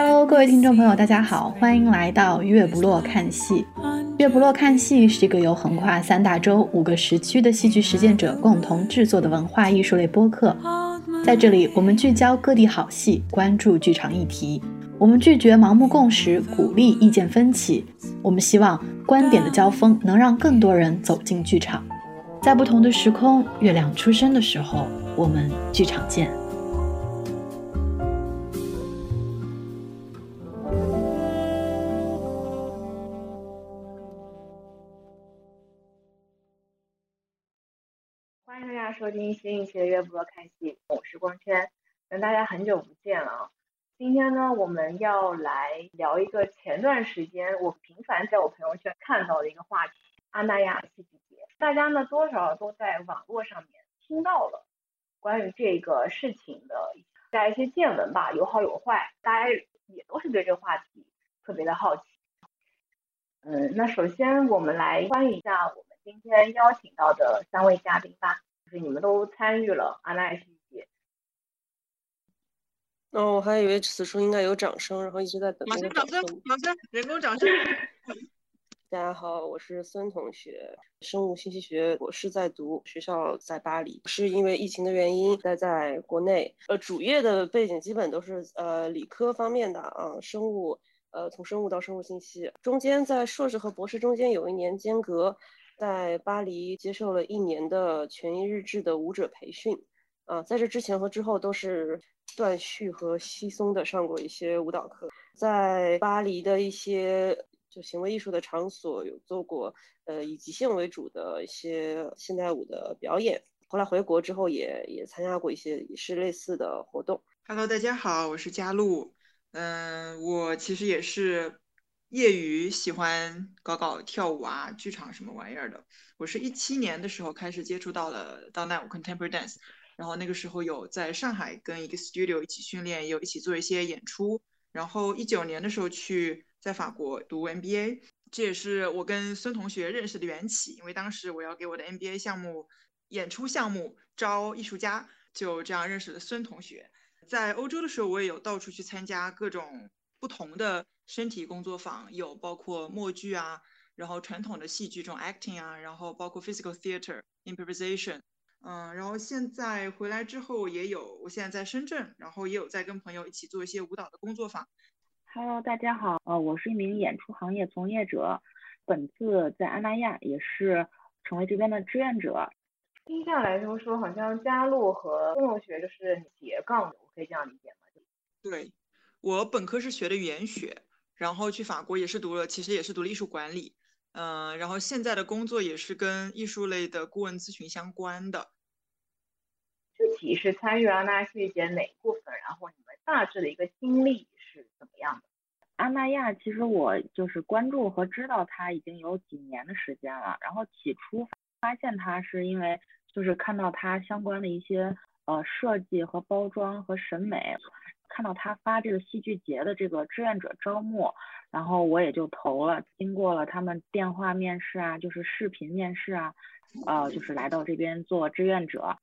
Hello，各位听众朋友，大家好，欢迎来到月不落看戏。月不落看戏是一个由横跨三大洲、五个时区的戏剧实践者共同制作的文化艺术类播客。在这里，我们聚焦各地好戏，关注剧场议题。我们拒绝盲目共识，鼓励意见分歧。我们希望观点的交锋能让更多人走进剧场。在不同的时空，月亮出生的时候，我们剧场见。收听新一期的月不落看戏，我是光圈，跟大家很久不见了啊！今天呢，我们要来聊一个前段时间我频繁在我朋友圈看到的一个话题——阿那亚戏剧节。大家呢多少都在网络上面听到了关于这个事情的在一些见闻吧，有好有坏，大家也都是对这个话题特别的好奇。嗯，那首先我们来欢迎一下我们今天邀请到的三位嘉宾吧，就是你们都参与了阿那亚戏剧节。哦，我还以为此处应该有掌声，然后一直在等马上掌声，马上，人工掌声。大家好，我是孙同学，生物信息学博士在读，学校在巴黎，是因为疫情的原因待在国内。呃，主业的背景基本都是呃理科方面的啊，生物，呃，从生物到生物信息，中间在硕士和博士中间有一年间隔，在巴黎接受了一年的全一日制的舞者培训。啊，在这之前和之后都是断续和稀松的上过一些舞蹈课，在巴黎的一些。就行为艺术的场所有做过，呃，以即兴为主的一些现代舞的表演。后来回国之后，也也参加过一些也是类似的活动。Hello，大家好，我是佳璐。嗯，我其实也是业余喜欢搞搞跳舞啊、剧场什么玩意儿的。我是一七年的时候开始接触到了当代舞 （Contemporary Dance），然后那个时候有在上海跟一个 studio 一起训练，也有一起做一些演出。然后一九年的时候去在法国读 MBA，这也是我跟孙同学认识的缘起。因为当时我要给我的 MBA 项目演出项目招艺术家，就这样认识了孙同学。在欧洲的时候，我也有到处去参加各种不同的身体工作坊，有包括默剧啊，然后传统的戏剧这种 acting 啊，然后包括 physical theater improvisation。嗯，然后现在回来之后也有，我现在在深圳，然后也有在跟朋友一起做一些舞蹈的工作坊。Hello，大家好，呃，我是一名演出行业从业者，本次在安那亚也是成为这边的志愿者。听下来就是说，好像加入和孙同学就是斜杠的，我可以这样理解吗？对，我本科是学的语言学，然后去法国也是读了，其实也是读了艺术管理。嗯，然后现在的工作也是跟艺术类的顾问咨询相关的。具体是参与阿那亚戏剧节哪部分？然后你们大致的一个经历是怎么样的？阿那亚其实我就是关注和知道它已经有几年的时间了，然后起初发现它是因为就是看到它相关的一些呃设计和包装和审美，看到他发这个戏剧节的这个志愿者招募，然后我也就投了，经过了他们电话面试啊，就是视频面试啊，呃，就是来到这边做志愿者。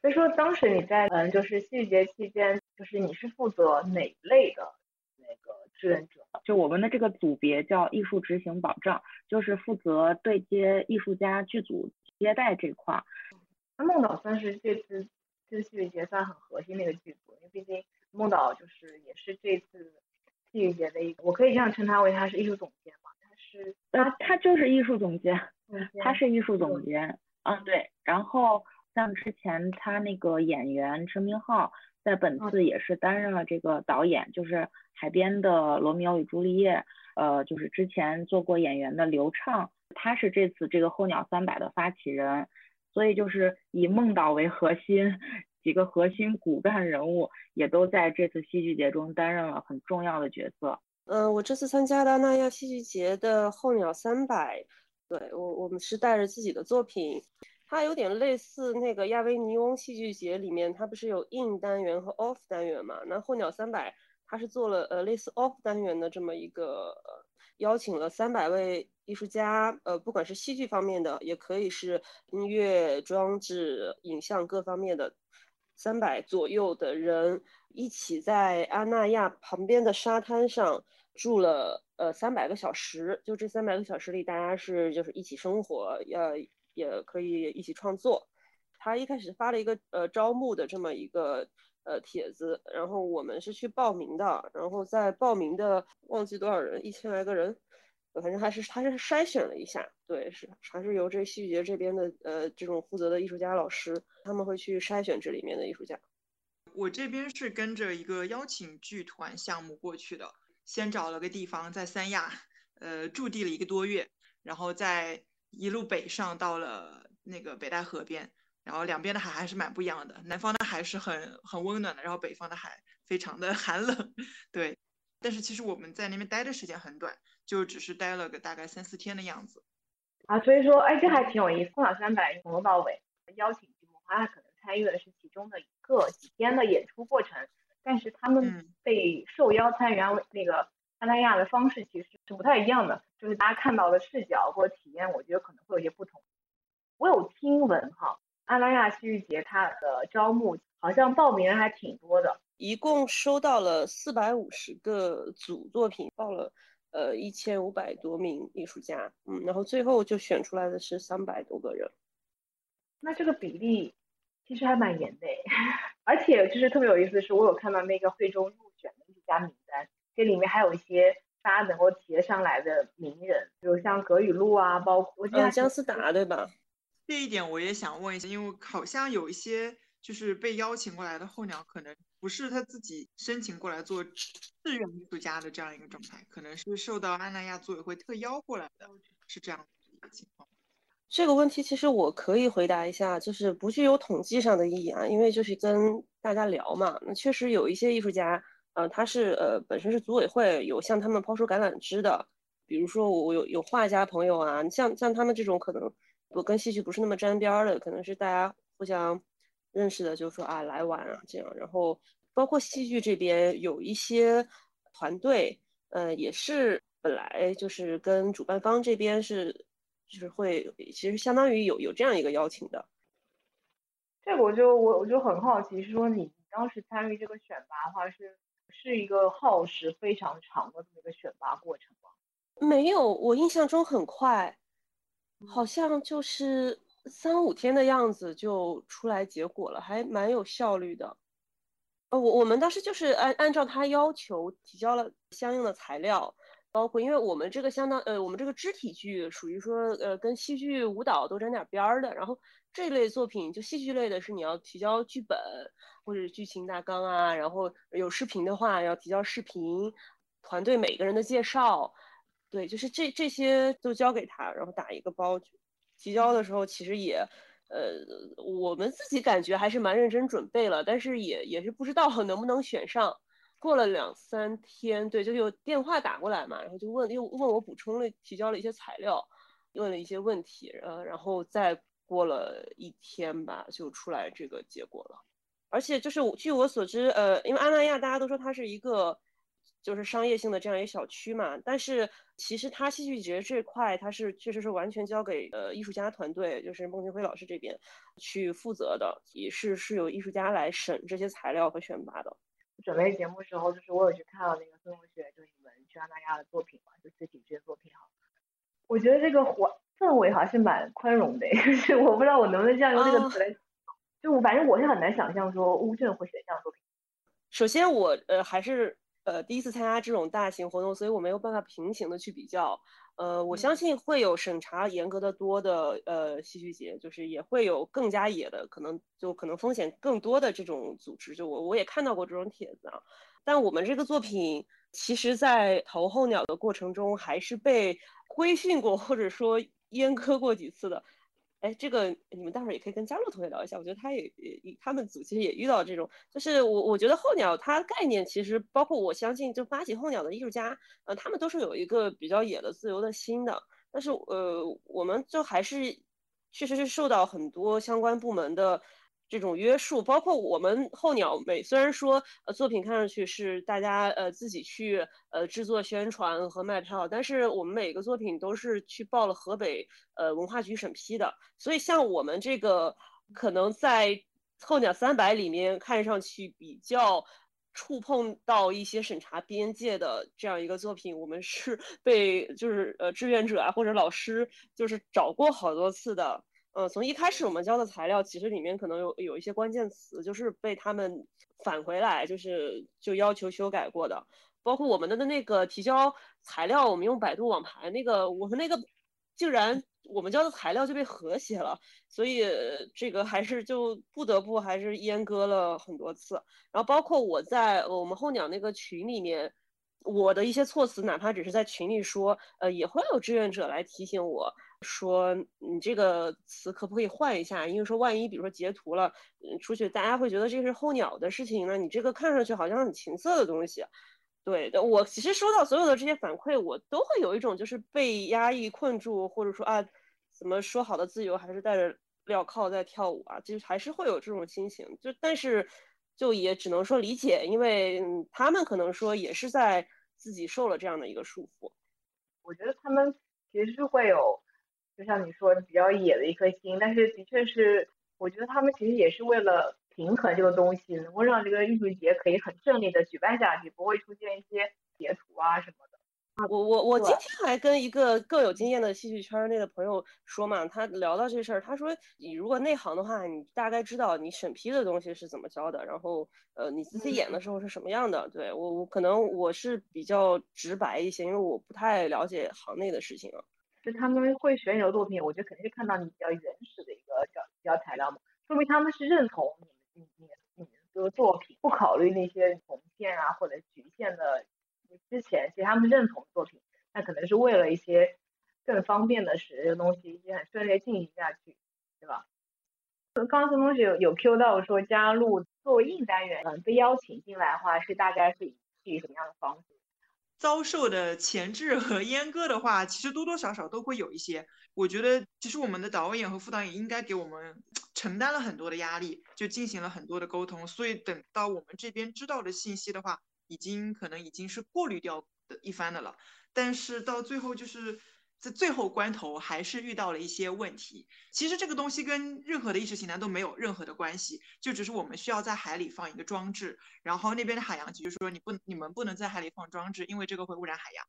所以说当时你在嗯就是戏剧节期间，就是你是负责哪类的那个志愿者？就我们的这个组别叫艺术执行保障，就是负责对接艺术家剧组接待这块儿。那梦岛算是这次这次戏剧节算很核心的一个剧组，因为毕竟梦导就是也是这次戏剧节的一个，我可以这样称他为他是艺术总监嘛，他是呃，他就是艺术总监，他是艺术总监，嗯对。然后像之前他那个演员陈明昊，在本次也是担任了这个导演，就是海边的《罗密欧与朱丽叶》，呃，就是之前做过演员的刘畅，他是这次这个候鸟三百的发起人，所以就是以梦岛为核心，几个核心骨干人物也都在这次戏剧节中担任了很重要的角色。嗯，我这次参加的那亚戏剧节的候鸟三百，对我我们是带着自己的作品，它有点类似那个亚维尼翁戏剧节里面，它不是有 in 单元和 off 单元嘛？那候鸟三百它是做了呃类似 off 单元的这么一个，邀请了三百位艺术家，呃，不管是戏剧方面的，也可以是音乐、装置、影像各方面的。三百左右的人一起在阿那亚旁边的沙滩上住了呃三百个小时。就这三百个小时里，大家是就是一起生活，呃，也可以一起创作。他一开始发了一个呃招募的这么一个呃帖子，然后我们是去报名的，然后在报名的忘记多少人，一千来个人。反正还是他是筛选了一下，对，是还是由这戏剧节这边的呃这种负责的艺术家老师，他们会去筛选这里面的艺术家。我这边是跟着一个邀请剧团项目过去的，先找了个地方在三亚，呃驻地了一个多月，然后再一路北上到了那个北戴河边，然后两边的海还是蛮不一样的，南方的海是很很温暖的，然后北方的海非常的 寒冷，对。但是其实我们在那边待的时间很短。就只是待了个大概三四天的样子，啊，所以说，哎，这还挺有意思。空岛三百从头到尾邀请剧目，他可能参与的是其中的一个几天的演出过程，但是他们被受邀参与那个阿那亚的方式其实是不太一样的，就是大家看到的视角或体验，我觉得可能会有些不同。我有听闻哈，阿那亚戏剧节它的招募好像报名人还挺多的，一共收到了四百五十个组作品，报了。呃，一千五百多名艺术家，嗯，然后最后就选出来的是三百多个人，那这个比例其实还蛮严的，而且就是特别有意思的是，我有看到那个最终入选的艺术家名单，这里面还有一些大家能够提得上来的名人，比如像葛雨露啊，包括嗯姜思达对吧？这一点我也想问一下，因为好像有一些就是被邀请过来的候鸟可能。不是他自己申请过来做志愿艺术家的这样一个状态，可能是受到安那亚组委会特邀过来的，是这样一个情况。这个问题其实我可以回答一下，就是不具有统计上的意义啊，因为就是跟大家聊嘛。那确实有一些艺术家，呃，他是呃本身是组委会有向他们抛出橄榄枝的，比如说我有有画家朋友啊，像像他们这种可能我跟戏剧不是那么沾边的，可能是大家互相。认识的就说啊来玩啊这样，然后包括戏剧这边有一些团队，呃也是本来就是跟主办方这边是就是会其实相当于有有这样一个邀请的。这个我就我我就很好奇，是说你当时参与这个选拔的话是是一个耗时非常长的这么一个选拔过程吗？没有，我印象中很快，好像就是。三五天的样子就出来结果了，还蛮有效率的。呃，我我们当时就是按按照他要求提交了相应的材料，包括因为我们这个相当呃，我们这个肢体剧属于说呃跟戏剧舞蹈都沾点边儿的。然后这类作品就戏剧类的是你要提交剧本或者剧情大纲啊，然后有视频的话要提交视频，团队每个人的介绍，对，就是这这些都交给他，然后打一个包。提交的时候其实也，呃，我们自己感觉还是蛮认真准备了，但是也也是不知道 能不能选上。过了两三天，对，就有电话打过来嘛，然后就问又问我补充了提交了一些材料，问了一些问题，呃，然后再过了一天吧，就出来这个结果了。而且就是据我所知，呃，因为阿那亚大家都说它是一个。就是商业性的这样一个小区嘛，但是其实它戏剧节这块，它是确实是完全交给呃艺术家团队，就是孟京辉老师这边去负责的，也是是由艺术家来审这些材料和选拔的。准备节目时候，就是我有去看了那个孙同学，就你们去阿那亚的作品嘛，就自己这些作品哈。我觉得这个环氛围还是蛮宽容的，就是我不知道我能不能这样用这个词来，就我反正我是很难想象说乌镇会选这样作品。首先我呃还是。呃，第一次参加这种大型活动，所以我没有办法平行的去比较。呃，我相信会有审查严格的多的呃戏剧节，就是也会有更加野的，可能就可能风险更多的这种组织。就我我也看到过这种帖子啊。但我们这个作品，其实在投候鸟的过程中，还是被 规训过或者说阉割过几次的。哎，这个你们待会儿也可以跟佳璐同学聊一下。我觉得他也也他们组其实也遇到这种，就是我我觉得候鸟它概念其实包括我相信就发起候鸟的艺术家，呃，他们都是有一个比较野的自由的心的。但是呃，我们就还是确实是受到很多相关部门的。这种约束，包括我们候鸟每虽然说呃作品看上去是大家呃自己去呃制作宣传和卖票，但是我们每个作品都是去报了河北呃文化局审批的，所以像我们这个可能在候鸟三百里面看上去比较触碰到一些审查边界的这样一个作品，我们是 被就是呃志愿者啊或者老师就是找过好多次的。呃，从一开始我们交的材料，其实里面可能有有一些关键词，就是被他们返回来，就是就要求修改过的。包括我们的那个提交材料，我们用百度网盘那个，我们那个竟然我们交的材料就被和谐了，所以这个还是就不得不还是阉割了很多次。然后包括我在我们候鸟那个群里面，我的一些措辞，哪怕只是在群里说，呃，也会有志愿者来提醒我。说你这个词可不可以换一下？因为说万一比如说截图了，嗯，出去大家会觉得这是候鸟的事情，那你这个看上去好像很情色的东西。对的，我其实收到所有的这些反馈，我都会有一种就是被压抑困住，或者说啊，怎么说好的自由还是带着镣铐在跳舞啊？就还是会有这种心情。就但是就也只能说理解，因为他们可能说也是在自己受了这样的一个束缚。我觉得他们其实是会有。就像你说比较野的一颗心，但是的确是，我觉得他们其实也是为了平衡这个东西，能够让这个艺术节可以很顺利的举办下去，不会出现一些截图啊什么的。我我我今天还跟一个更有经验的戏剧圈内的朋友说嘛，他聊到这事儿，他说你如果内行的话，你大概知道你审批的东西是怎么交的，然后呃你自己演的时候是什么样的。对我我可能我是比较直白一些，因为我不太了解行内的事情啊。就他们会选你的作品，我觉得肯定是看到你比较原始的一个教教材料嘛，说明他们是认同你你你你这个作品，不考虑那些红线啊或者局限的。之前其实他们认同作品，那可能是为了一些更方便的使这个东西一些很顺利进行下去，对吧？刚刚孙同学有有 Q 到说加入作为硬单元，嗯，被邀请进来的话是大概是以以什么样的方式？遭受的前置和阉割的话，其实多多少少都会有一些。我觉得，其实我们的导演和副导演应该给我们承担了很多的压力，就进行了很多的沟通。所以等到我们这边知道的信息的话，已经可能已经是过滤掉的一番的了。但是到最后就是。在最后关头，还是遇到了一些问题。其实这个东西跟任何的意识形态都没有任何的关系，就只是我们需要在海里放一个装置，然后那边的海洋局就说你不，你们不能在海里放装置，因为这个会污染海洋。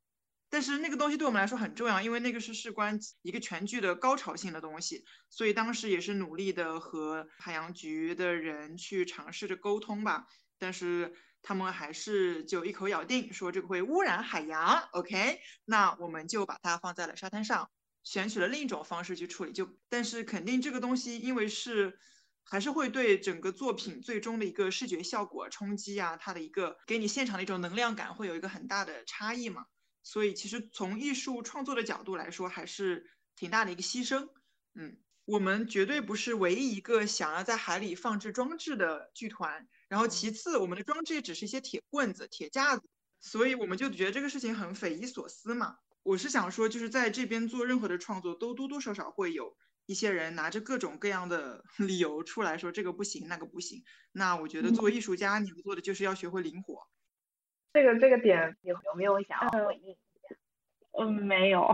但是那个东西对我们来说很重要，因为那个是事关一个全剧的高潮性的东西，所以当时也是努力的和海洋局的人去尝试着沟通吧。但是。他们还是就一口咬定说这个会污染海洋，OK？那我们就把它放在了沙滩上，选取了另一种方式去处理。就但是肯定这个东西，因为是还是会对整个作品最终的一个视觉效果冲击啊，它的一个给你现场的一种能量感会有一个很大的差异嘛。所以其实从艺术创作的角度来说，还是挺大的一个牺牲。嗯，我们绝对不是唯一一个想要在海里放置装置的剧团。然后其次，我们的装置也只是一些铁棍子、铁架子，所以我们就觉得这个事情很匪夷所思嘛。我是想说，就是在这边做任何的创作，都多多少少会有一些人拿着各种各样的 理由出来说这个不行，那个不行。那我觉得作为艺术家，你们做的就是要学会灵活。这个这个点有有没有想要回应？嗯，没有。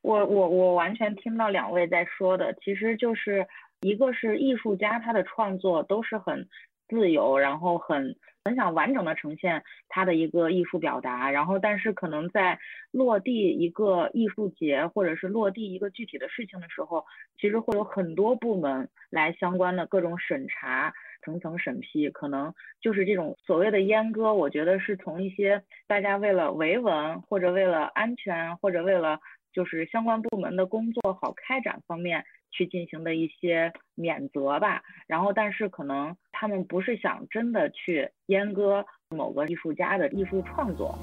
我我我完全听到两位在说的，其实就是一个是艺术家他的创作都是很。自由，然后很很想完整的呈现他的一个艺术表达，然后但是可能在落地一个艺术节或者是落地一个具体的事情的时候，其实会有很多部门来相关的各种审查，层层审批，可能就是这种所谓的阉割，我觉得是从一些大家为了维稳或者为了安全或者为了就是相关部门的工作好开展方面。去进行的一些免责吧，然后但是可能他们不是想真的去阉割某个艺术家的艺术创作。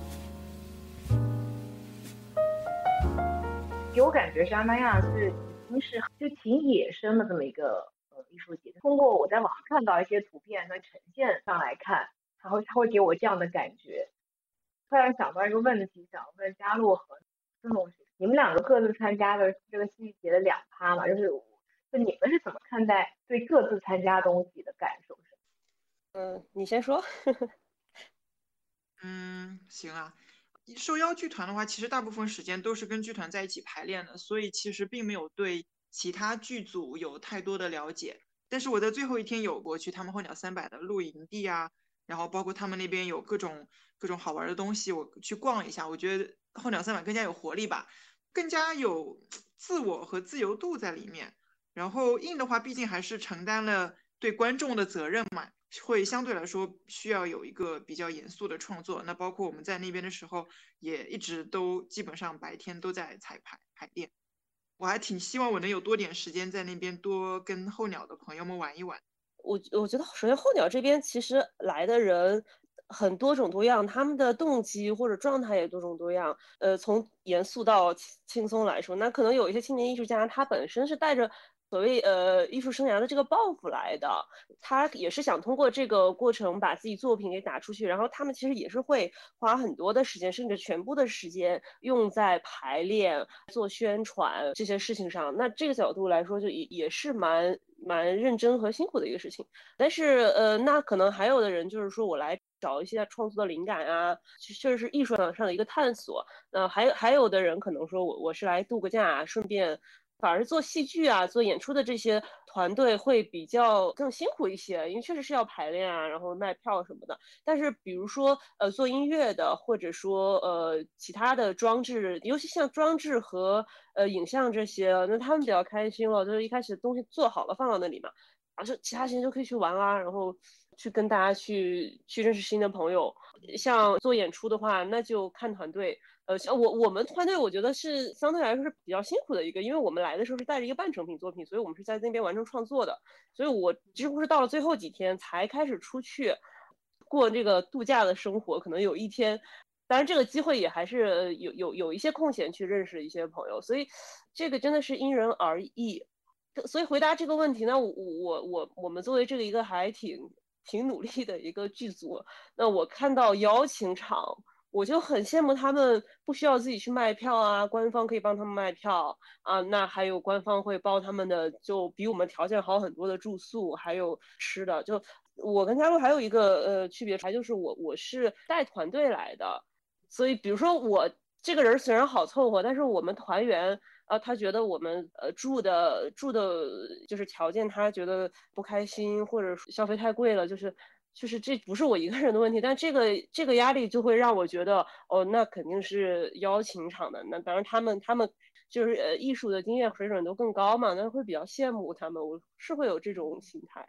给我感觉是阿那亚是已经是就挺野生的这么一个呃艺术节。通过我在网上看到一些图片和呈现上来看，他会他会给我这样的感觉。突然想到一个问题，想问嘉洛和孙同学。你们两个各自参加的这个戏剧节的两趴嘛，就是，就你们是怎么看待对各自参加东西的感受？嗯，你先说。嗯，行啊。受邀剧团的话，其实大部分时间都是跟剧团在一起排练的，所以其实并没有对其他剧组有太多的了解。但是我在最后一天有过去他们候鸟三百的露营地啊，然后包括他们那边有各种各种好玩的东西，我去逛一下，我觉得候鸟三晚更加有活力吧，更加有自我和自由度在里面。然后硬的话，毕竟还是承担了对观众的责任嘛，会相对来说需要有一个比较严肃的创作。那包括我们在那边的时候，也一直都基本上白天都在彩排排练。我还挺希望我能有多点时间在那边多跟候鸟的朋友们玩一玩。我我觉得首先候鸟这边其实来的人很多种多样，他们的动机或者状态也多种多样。呃，从严肃到轻松来说，那可能有一些青年艺术家，他本身是带着。所谓呃艺术生涯的这个抱负来的，他也是想通过这个过程把自己作品给打出去，然后他们其实也是会花很多的时间，甚至全部的时间用在排练、做宣传这些事情上。那这个角度来说，就也也是蛮蛮认真和辛苦的一个事情。但是呃，那可能还有的人就是说我来找一些创作的灵感啊，确实是艺术上的一个探索。那还有还有的人可能说我我是来度个假，顺便。反而做戏剧啊、做演出的这些团队会比较更辛苦一些，因为确实是要排练啊，然后卖票什么的。但是比如说呃做音乐的，或者说呃其他的装置，尤其像装置和呃影像这些，那他们比较开心了，就是一开始东西做好了放到那里嘛，然后就其他时间就可以去玩啊，然后去跟大家去去认识新的朋友。像做演出的话，那就看团队。呃，像我我们团队，我觉得是相对来说是比较辛苦的一个，因为我们来的时候是带着一个半成品作品，所以我们是在那边完成创作的。所以我几乎是到了最后几天才开始出去过这个度假的生活。可能有一天，当然这个机会也还是有有有一些空闲去认识一些朋友，所以这个真的是因人而异。所以回答这个问题呢，我我我我们作为这个一个还挺挺努力的一个剧组，那我看到邀请场。我就很羡慕他们不需要自己去卖票啊，官方可以帮他们卖票啊，那还有官方会包他们的，就比我们条件好很多的住宿，还有吃的。就我跟佳璐还有一个呃区别，还就是我我是带团队来的，所以比如说我这个人虽然好凑合，但是我们团员啊，他觉得我们呃住的住的就是条件，他觉得不开心或者消费太贵了，就是。就是这不是我一个人的问题，但这个这个压力就会让我觉得，哦，那肯定是邀请场的。那当然，他们他们就是呃艺术的经验水准都更高嘛，那会比较羡慕他们。我是会有这种心态。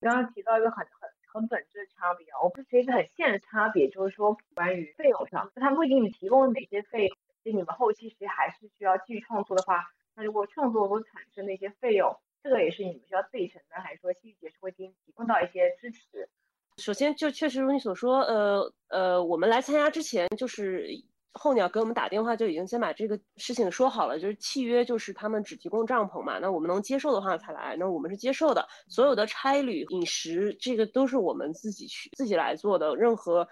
刚刚提到一个很很很本质的差别，我不是其实很现实差别，就是说关于费用上，他们会给你提供哪些费用？就你们后期其实还是需要继续创作的话，那如果创作所产生的一些费用。这个也是你们需要自己承担，还是说戏剧节是会给你提供到一些支持？首先就确实如你所说，呃呃，我们来参加之前，就是候鸟给我们打电话就已经先把这个事情说好了，就是契约就是他们只提供帐篷嘛，那我们能接受的话才来，那我们是接受的。所有的差旅、饮食这个都是我们自己去自己来做的，任何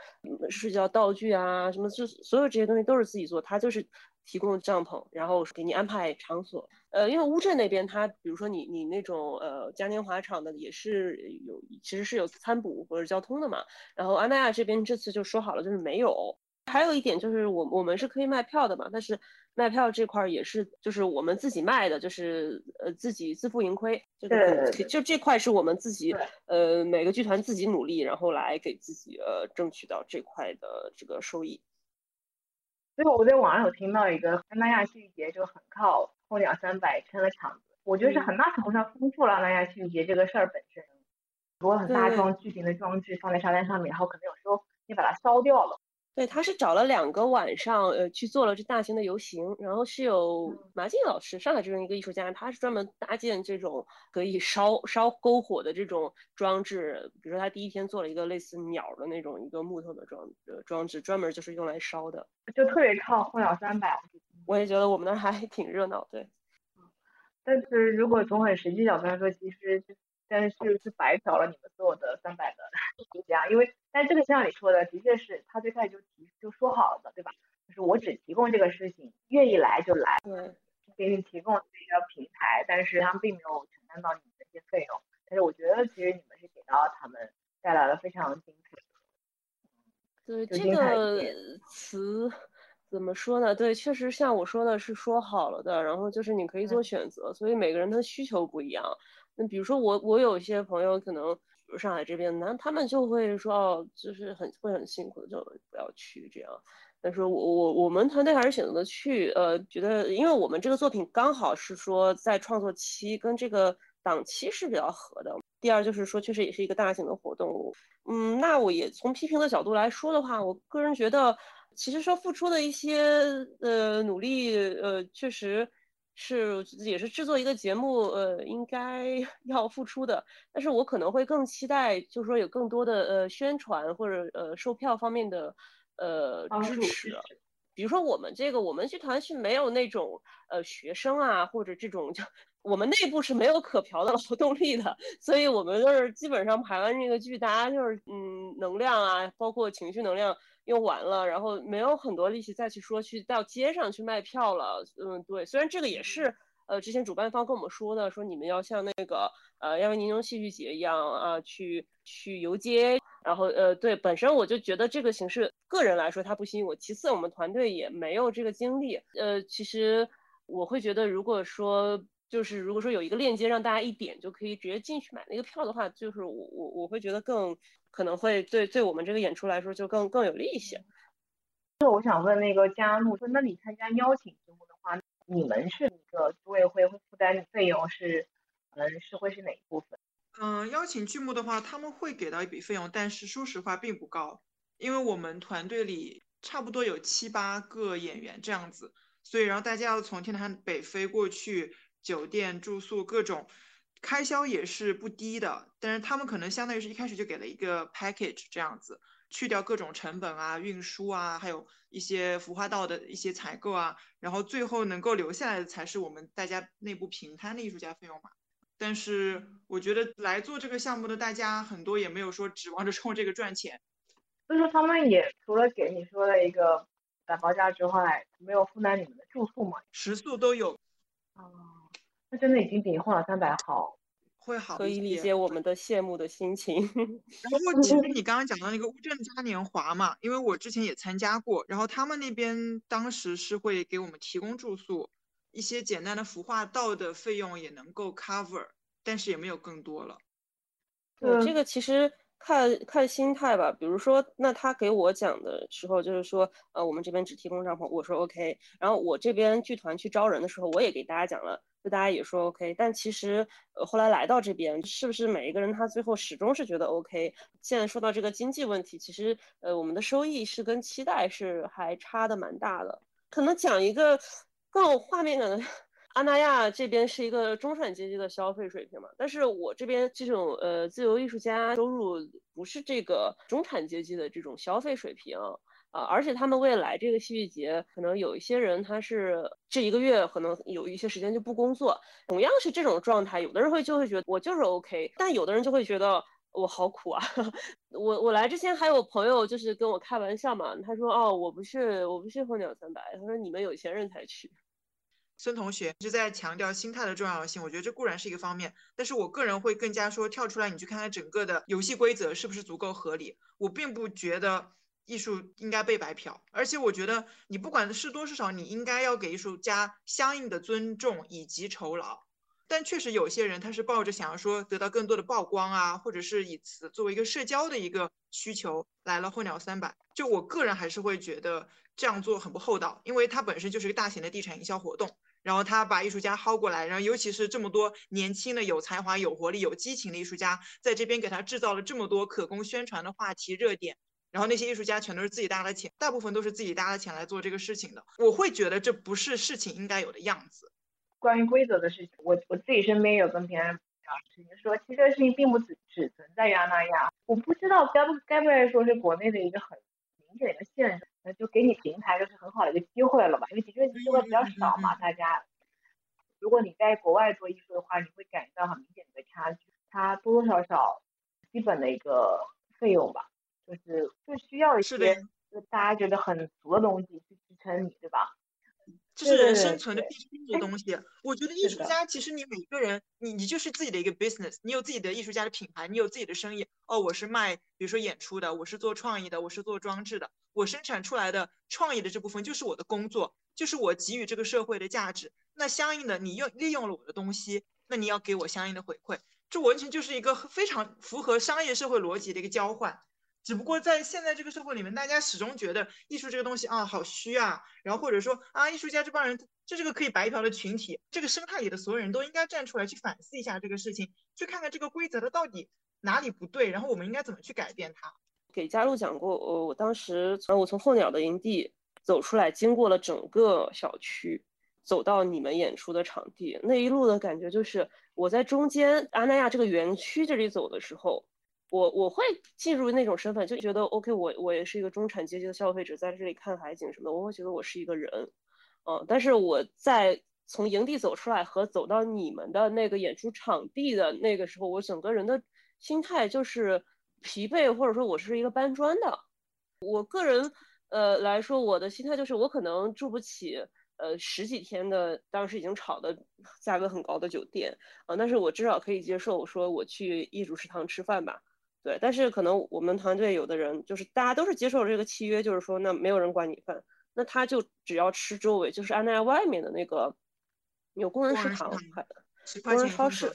睡觉道具啊什么，就所有这些东西都是自己做，他就是提供帐篷，然后给你安排场所。呃，因为乌镇那边，它比如说你你那种呃嘉年华场的也是有，其实是有餐补或者交通的嘛。然后安奈亚这边这次就说好了，就是没有。还有一点就是我我们是可以卖票的嘛，但是卖票这块也是就是我们自己卖的，就是呃自己自负盈亏。对，就这块是我们自己呃每个剧团自己努力，然后来给自己呃争取到这块的这个收益。所以我在网上有听到一个安奈亚戏剧节就很靠。后两三百撑了场子，我觉得是很大程度上丰富了南亚戏剧节这个事儿本身。很多很大装巨型的装置放在沙滩上面，然后可能有时候你把它烧掉了。对，他是找了两个晚上，呃，去做了这大型的游行，然后是有马静老师，上海这边一个艺术家，他是专门搭建这种可以烧烧篝火的这种装置。比如说他第一天做了一个类似鸟的那种一个木头的装呃装置，专门就是用来烧的，就特别靠后鸟三百。我也觉得我们那儿还挺热闹，对。但是如果从很实际角度来说，其实但是是白嫖了你们所有的三百的艺术家，因为但这个像你说的，的确是他最开始就提就说好了的，对吧？就是我只提供这个事情，愿意来就来，对，给你提供一个平台，但是他们并没有承担到你们这些费用。但是我觉得其实你们是给到他们带来了非常精彩的，对这个词。怎么说呢？对，确实像我说的是说好了的，然后就是你可以做选择，所以每个人的需求不一样。那比如说我我有一些朋友可能，比如上海这边，那他们就会说哦，就是很会很辛苦的，就不要去这样。但是我我我们团队还是选择去，呃，觉得因为我们这个作品刚好是说在创作期跟这个档期是比较合的。第二就是说，确实也是一个大型的活动。嗯，那我也从批评的角度来说的话，我个人觉得，其实说付出的一些呃努力，呃，确实是也是制作一个节目，呃，应该 要付出的。但是我可能会更期待，就是说有更多的呃宣传或者呃售票方面的呃支持。比如说我们这个，我们剧团是没有那种呃学生啊或者这种就。我们内部是没有可嫖的劳动力的，所以我们就是基本上排完这个剧，大家就是嗯，能量啊，包括情绪能量用完了，然后没有很多力气再去说去到街上去卖票了。嗯，对，虽然这个也是呃之前主办方跟我们说的，说你们要像那个呃亚维尼农戏剧节一样啊，去去游街。然后呃，对，本身我就觉得这个形式个人来说它不吸引我，其次我们团队也没有这个精力。呃，其实我会觉得如果说。就是如果说有一个链接让大家一点就可以直接进去买那个票的话，就是我我我会觉得更可能会对对我们这个演出来说就更更有利一些。就我想问那个嘉木说，那你参加邀请节目的话，你们是一个组委会会负担的费用是，嗯是会是哪一部分？嗯，邀请剧目的话，他们会给到一笔费用，但是说实话并不高，因为我们团队里差不多有七八个演员这样子，所以然后大家要从天南北飞过去。酒店住宿各种开销也是不低的，但是他们可能相当于是一开始就给了一个 package 这样子，去掉各种成本啊、运输啊，还有一些服化道的一些采购啊，然后最后能够留下来的才是我们大家内部平摊的艺术家费用嘛。但是我觉得来做这个项目的大家很多也没有说指望着冲这个赚钱，所以说他们也除了给你说的一个打包价之外，没有负担你们的住宿嘛？食宿都有。哦。真的已经比后两三百好，会好可以理解我们的羡慕的心情。然后其实你刚刚讲到那个乌镇嘉年华嘛，因为我之前也参加过，然后他们那边当时是会给我们提供住宿，一些简单的服化道的费用也能够 cover，但是也没有更多了。对，这个其实看看心态吧。比如说，那他给我讲的时候，就是说，呃，我们这边只提供帐篷，我说 OK。然后我这边剧团去招人的时候，我也给大家讲了。就大家也说 OK，但其实呃后来来到这边，是不是每一个人他最后始终是觉得 OK？现在说到这个经济问题，其实呃我们的收益是跟期待是还差的蛮大的。可能讲一个更有画面感的，阿那亚这边是一个中产阶级的消费水平嘛，但是我这边这种呃自由艺术家收入不是这个中产阶级的这种消费水平。啊，而且他们未来这个戏剧节，可能有一些人他是这一个月可能有一些时间就不工作。同样是这种状态，有的人会就会觉得我就是 OK，但有的人就会觉得我好苦啊。我我来之前还有朋友就是跟我开玩笑嘛，他说哦，我不是我不是候鸟三百，他说你们有钱人才去。孙同学一直在强调心态的重要性，我觉得这固然是一个方面，但是我个人会更加说跳出来，你去看看整个的游戏规则是不是足够合理。我并不觉得。艺术应该被白嫖，而且我觉得你不管是多是少，你应该要给艺术家相应的尊重以及酬劳。但确实有些人他是抱着想要说得到更多的曝光啊，或者是以此作为一个社交的一个需求来了候鸟三百。就我个人还是会觉得这样做很不厚道，因为它本身就是一个大型的地产营销活动，然后他把艺术家薅过来，然后尤其是这么多年轻的有才华、有活力、有激情的艺术家在这边给他制造了这么多可供宣传的话题热点。然后那些艺术家全都是自己搭的钱，大部分都是自己搭的钱来做这个事情的。我会觉得这不是事情应该有的样子。关于规则的事情，我我自己身边有跟别人聊事情，说其实这个事情并不只只存在于阿那亚。我不知道该不该不该说是国内的一个很明显的现象，那就给你平台就是很好的一个机会了吧？因为的确机会比较少嘛，大家。如果你在国外做艺术的话，你会感觉到很明显的差距，它多多少少基本的一个费用吧。就是就需要一些，就大家觉得很俗的东西去支撑你，对吧？这是人生存的必须的东西。我觉得艺术家其实你每个人，你你就是自己的一个 business，你有自己的艺术家的品牌，你有自己的生意。哦，我是卖，比如说演出的，我是做创意的，我是做装置的，我生产出来的创意的这部分就是我的工作，就是我给予这个社会的价值。那相应的，你用利用了我的东西，那你要给我相应的回馈。这完全就是一个非常符合商业社会逻辑的一个交换。只不过在现在这个社会里面，大家始终觉得艺术这个东西啊好虚啊，然后或者说啊艺术家这帮人，这是个可以白嫖的群体，这个生态里的所有人都应该站出来去反思一下这个事情，去看看这个规则它到底哪里不对，然后我们应该怎么去改变它。给佳璐讲过，我我当时从我从候鸟的营地走出来，经过了整个小区，走到你们演出的场地，那一路的感觉就是我在中间阿那亚这个园区这里走的时候。我我会进入那种身份，就觉得 OK，我我也是一个中产阶级的消费者，在这里看海景什么的，我会觉得我是一个人，嗯，但是我在从营地走出来和走到你们的那个演出场地的那个时候，我整个人的心态就是疲惫，或者说我是一个搬砖的。我个人呃来说，我的心态就是我可能住不起呃十几天的当时已经炒的价格很高的酒店啊，但是我至少可以接受我说我去艺术食堂吃饭吧。对，但是可能我们团队有的人就是大家都是接受了这个契约，就是说那没有人管你饭，那他就只要吃周围，就是安那亚外面的那个有工人食堂，工人超市，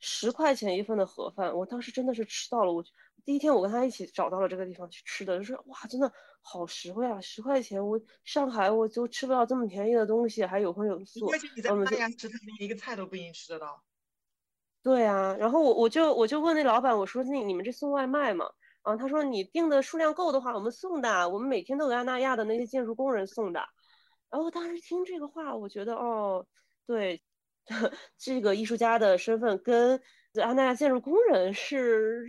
十块钱一份的盒饭，我当时真的是吃到了。我第一天我跟他一起找到了这个地方去吃的，就是哇，真的好实惠啊，十块钱，我上海我就吃不到这么便宜的东西，还有荤有素。而且你在安那亚食堂连一个菜都不一定吃得到。对啊，然后我我就我就问那老板，我说那你们这送外卖吗？啊，他说你订的数量够的话，我们送的，我们每天都给安那亚的那些建筑工人送的。然后当时听这个话，我觉得哦，对，这个艺术家的身份跟安那亚建筑工人是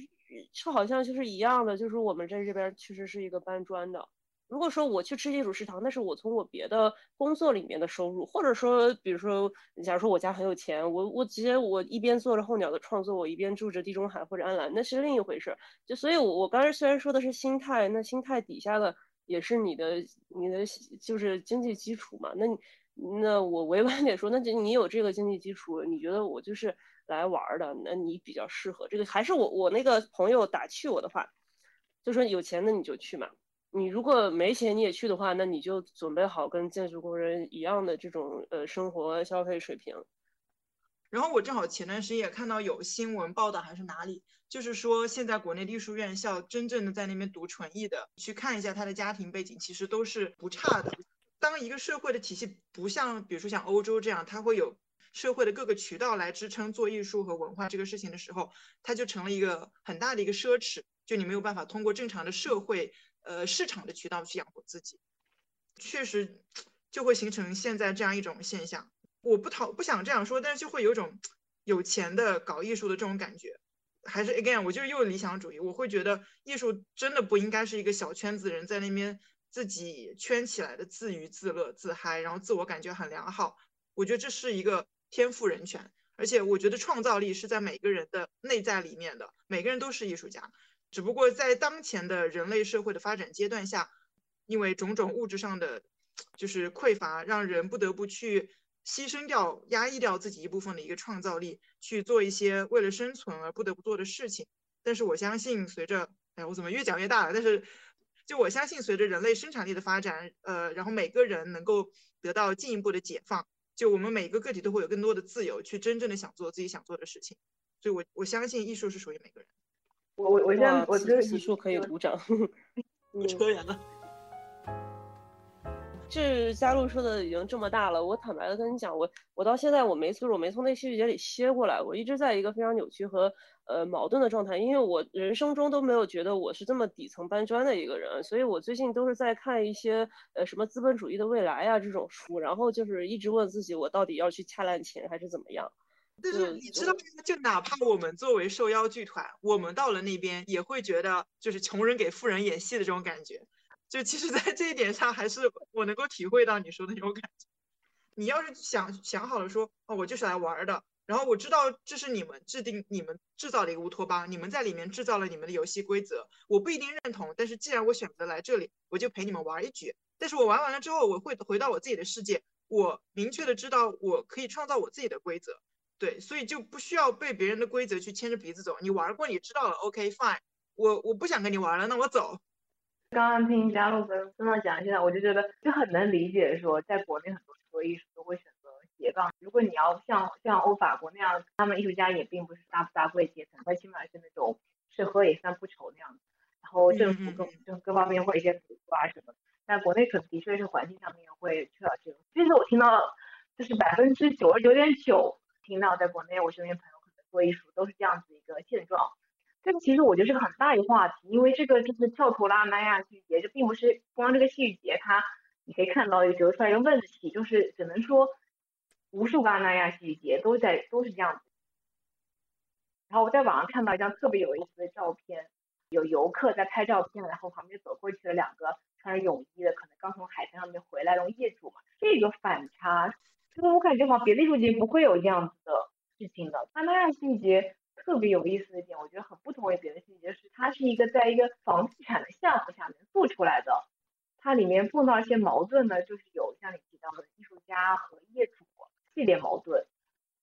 就好像就是一样的，就是我们在这边确实是一个搬砖的。如果说我去吃艺术食堂，那是我从我别的工作里面的收入，或者说，比如说，假如说我家很有钱，我我直接我一边做着候鸟的创作，我一边住着地中海或者安澜，那是另一回事。就所以，我我刚才虽然说的是心态，那心态底下的也是你的你的就是经济基础嘛。那你那我委婉点说，那就你有这个经济基础，你觉得我就是来玩的，那你比较适合这个。还是我我那个朋友打趣我的话，就说有钱的你就去嘛。你如果没钱你也去的话，那你就准备好跟建筑工人一样的这种呃生活消费水平。然后我正好前段时间也看到有新闻报道还是哪里，就是说现在国内艺术院校真正的在那边读纯艺的，去看一下他的家庭背景，其实都是不差的。当一个社会的体系不像比如说像欧洲这样，它会有社会的各个渠道来支撑做艺术和文化这个事情的时候，它就成了一个很大的一个奢侈，就你没有办法通过正常的社会。呃，市场的渠道去养活自己，确实就会形成现在这样一种现象。我不讨不想这样说，但是就会有种有钱的搞艺术的这种感觉。还是 again，我就是又理想主义，我会觉得艺术真的不应该是一个小圈子人在那边自己圈起来的自娱自乐自嗨，然后自我感觉很良好。我觉得这是一个天赋人权，而且我觉得创造力是在每个人的内在里面的，每个人都是艺术家。只不过在当前的人类社会的发展阶段下，因为种种物质上的就是匮乏，让人不得不去牺牲掉、压抑掉自己一部分的一个创造力，去做一些为了生存而不得不做的事情。但是我相信，随着哎，我怎么越讲越大了？但是就我相信，随着人类生产力的发展，呃，然后每个人能够得到进一步的解放，就我们每个个体都会有更多的自由，去真正的想做自己想做的事情。所以我我相信艺术是属于每个人。我我我现在我这此处可以鼓掌，扯远了。这 佳璐说的已经这么大了，我坦白的跟你讲，我我到现在我没从我没从那戏剧节里歇过来，我一直在一个非常扭曲和呃矛盾的状态，因为我人生中都没有觉得我是这么底层搬砖的一个人，所以我最近都是在看一些呃什么资本主义的未来啊这种书，然后就是一直问自己，我到底要去掐烂钱还是怎么样。但是你知道，就哪怕我们作为受邀剧团，我们到了那边也会觉得，就是穷人给富人演戏的这种感觉。就其实，在这一点上，还是我能够体会到你说的那种感觉。你要是想想好了说，哦，我就是来玩的，然后我知道这是你们制定、你们制造的一个乌托邦，你们在里面制造了你们的游戏规则，我不一定认同。但是既然我选择来这里，我就陪你们玩一局。但是我玩完了之后，我会回到我自己的世界，我明确的知道我可以创造我自己的规则。对，所以就不需要被别人的规则去牵着鼻子走。你玩过，你知道了，OK，fine。我我不想跟你玩了，那我走。刚刚听嘉璐跟孙娜讲，现在我就觉得就很能理解，说在国内很多做艺术都会选择斜杠。如果你要像像欧法国那样，他们艺术家也并不是大富大贵阶层，他起码是那种吃喝也算不愁那样子。然后政府各就各方面会一些补助啊什么。但国内可能的确是环境上面会缺少这种。其实我听到就是百分之九十九点九听到在国内我身边朋友可能做艺术都是这样子一个现状。这个其实我觉得是个很大一个话题，因为这个就是跳脱拉南亚戏剧节，这并不是光这个戏剧节，它你可以看到一个折出来一个问题，就是只能说无数个阿那亚戏剧节都在都是这样子。然后我在网上看到一张特别有意思的照片，有游客在拍照片，然后旁边走过去了两个穿着泳衣的，可能刚从海滩上面回来的业主嘛，这个反差，就是我感觉好像别的艺术节不会有这样子的事情的，阿那亚戏剧节。特别有意思的一点，我觉得很不同于别的细节是，它是一个在一个房地产的项目下面做出来的。它里面碰到一些矛盾呢，就是有像你提到的艺术家和业主系列矛盾。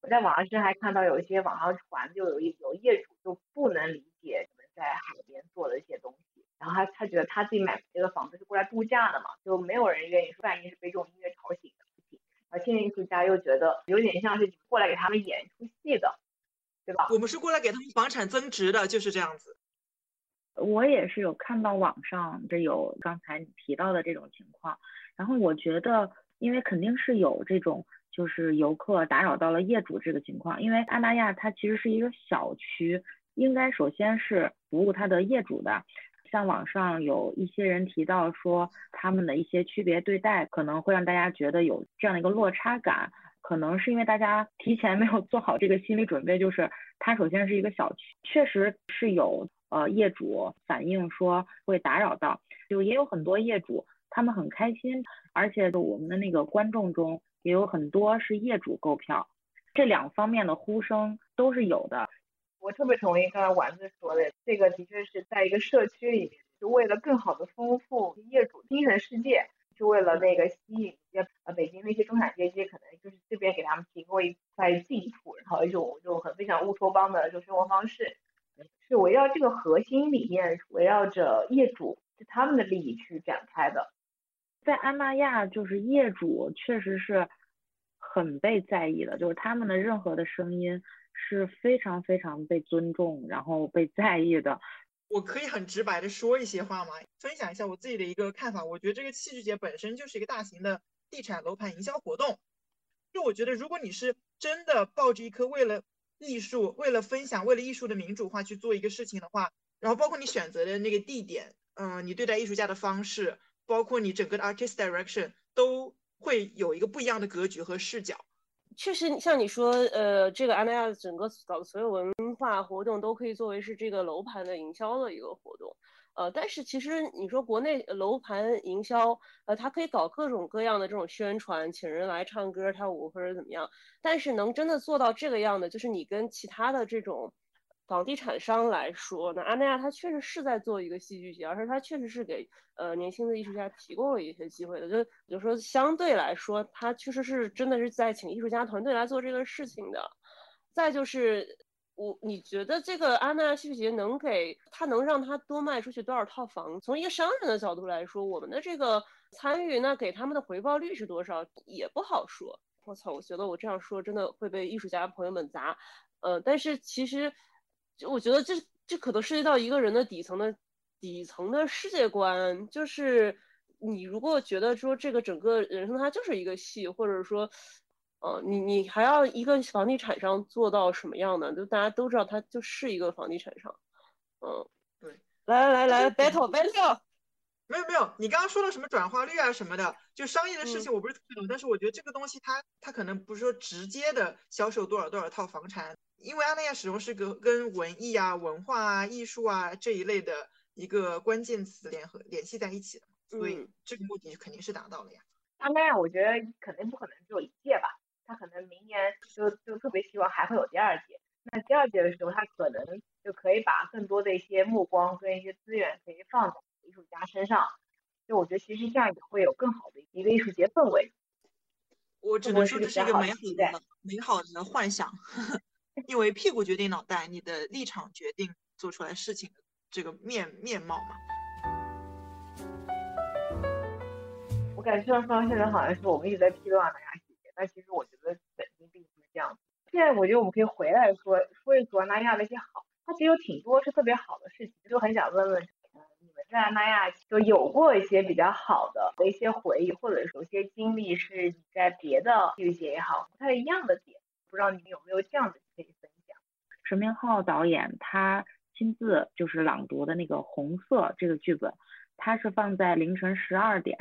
我在网上是还看到有一些网上传，就有一有业主就不能理解你们在海边做的一些东西，然后他他觉得他自己买这个房子是过来度假的嘛，就没有人愿意说半夜是被这种音乐吵醒的事情。而现在艺术家又觉得有点像是过来给他们演一出戏的。对吧？我们是过来给他们房产增值的，就是这样子。我也是有看到网上这有刚才你提到的这种情况，然后我觉得，因为肯定是有这种就是游客打扰到了业主这个情况，因为阿那亚它其实是一个小区，应该首先是服务它的业主的。像网上有一些人提到说，他们的一些区别对待可能会让大家觉得有这样的一个落差感。可能是因为大家提前没有做好这个心理准备，就是它首先是一个小区，确实是有呃业主反映说会打扰到，就也有很多业主他们很开心，而且我们的那个观众中也有很多是业主购票，这两方面的呼声都是有的。我特别同意刚才丸子说的，这个的确是在一个社区里面，就为了更好的丰富业主精神世界。是为了那个吸引一些呃北京那些中产阶级，可能就是这边给他们提供一块净土，然后一种就很非常乌托邦的这种生活方式，是围绕这个核心理念，围绕着业主是他们的利益去展开的。在安那亚，就是业主确实是很被在意的，就是他们的任何的声音是非常非常被尊重，然后被在意的。我可以很直白的说一些话吗？分享一下我自己的一个看法。我觉得这个戏剧节本身就是一个大型的地产楼盘营销活动。就我觉得，如果你是真的抱着一颗为了艺术、为了分享、为了艺术的民主化去做一个事情的话，然后包括你选择的那个地点，嗯，你对待艺术家的方式，包括你整个的 artist direction，都会有一个不一样的格局和视角。确实，像你说，呃，这个安那亚整个搞的所有文化活动都可以作为是这个楼盘的营销的一个活动，呃，但是其实你说国内楼盘营销，呃，它可以搞各种各样的这种宣传，请人来唱歌跳舞或者怎么样，但是能真的做到这个样的，就是你跟其他的这种。房地产商来说，那阿那亚他确实是在做一个戏剧节，而且他确实是给呃年轻的艺术家提供了一些机会的。就比如说，相对来说，他确实是真的是在请艺术家团队来做这个事情的。再就是，我你觉得这个阿那亚戏剧节能给他能让他多卖出去多少套房？从一个商人的角度来说，我们的这个参与，那给他们的回报率是多少也不好说。我操，我觉得我这样说真的会被艺术家朋友们砸。呃，但是其实。就我觉得这这可能涉及到一个人的底层的底层的世界观，就是你如果觉得说这个整个人生它就是一个戏，或者说，呃，你你还要一个房地产商做到什么样呢？就大家都知道他就是一个房地产商，嗯，对，来来来来，battle battle，没有没有，你刚刚说了什么转化率啊什么的，就商业的事情我不是特别懂，但是我觉得这个东西它它可能不是说直接的销售多少多少套房产。因为阿那亚始终是个跟文艺啊、文化啊、艺术啊这一类的一个关键词联合联系在一起的，所以这个目的肯定是达到了呀。阿那亚我觉得肯定不可能只有一届吧，他可能明年就就特别希望还会有第二届。那第二届的时候，他可能就可以把更多的一些目光跟一些资源可以放在艺术家身上。就我觉得其实这样也会有更好的一个艺术节氛围。我只能说这是一个美好的美好的幻想。因为屁股决定脑袋，你的立场决定做出来事情的这个面面貌嘛。我感觉上说现在好像是我们一直在批乱的呀，但其实我觉得本质并不是这样。现在我觉得我们可以回来说说一说那亚的一些好，它其实有挺多是特别好的事情，就很想问问，你们在那亚就有过一些比较好的的一些回忆，或者有些经历是你在别的剧节也好不太一样的点，不知道你们有没有这样的可以分享？陈明昊导演他亲自就是朗读的那个《红色》这个剧本，他是放在凌晨十二点。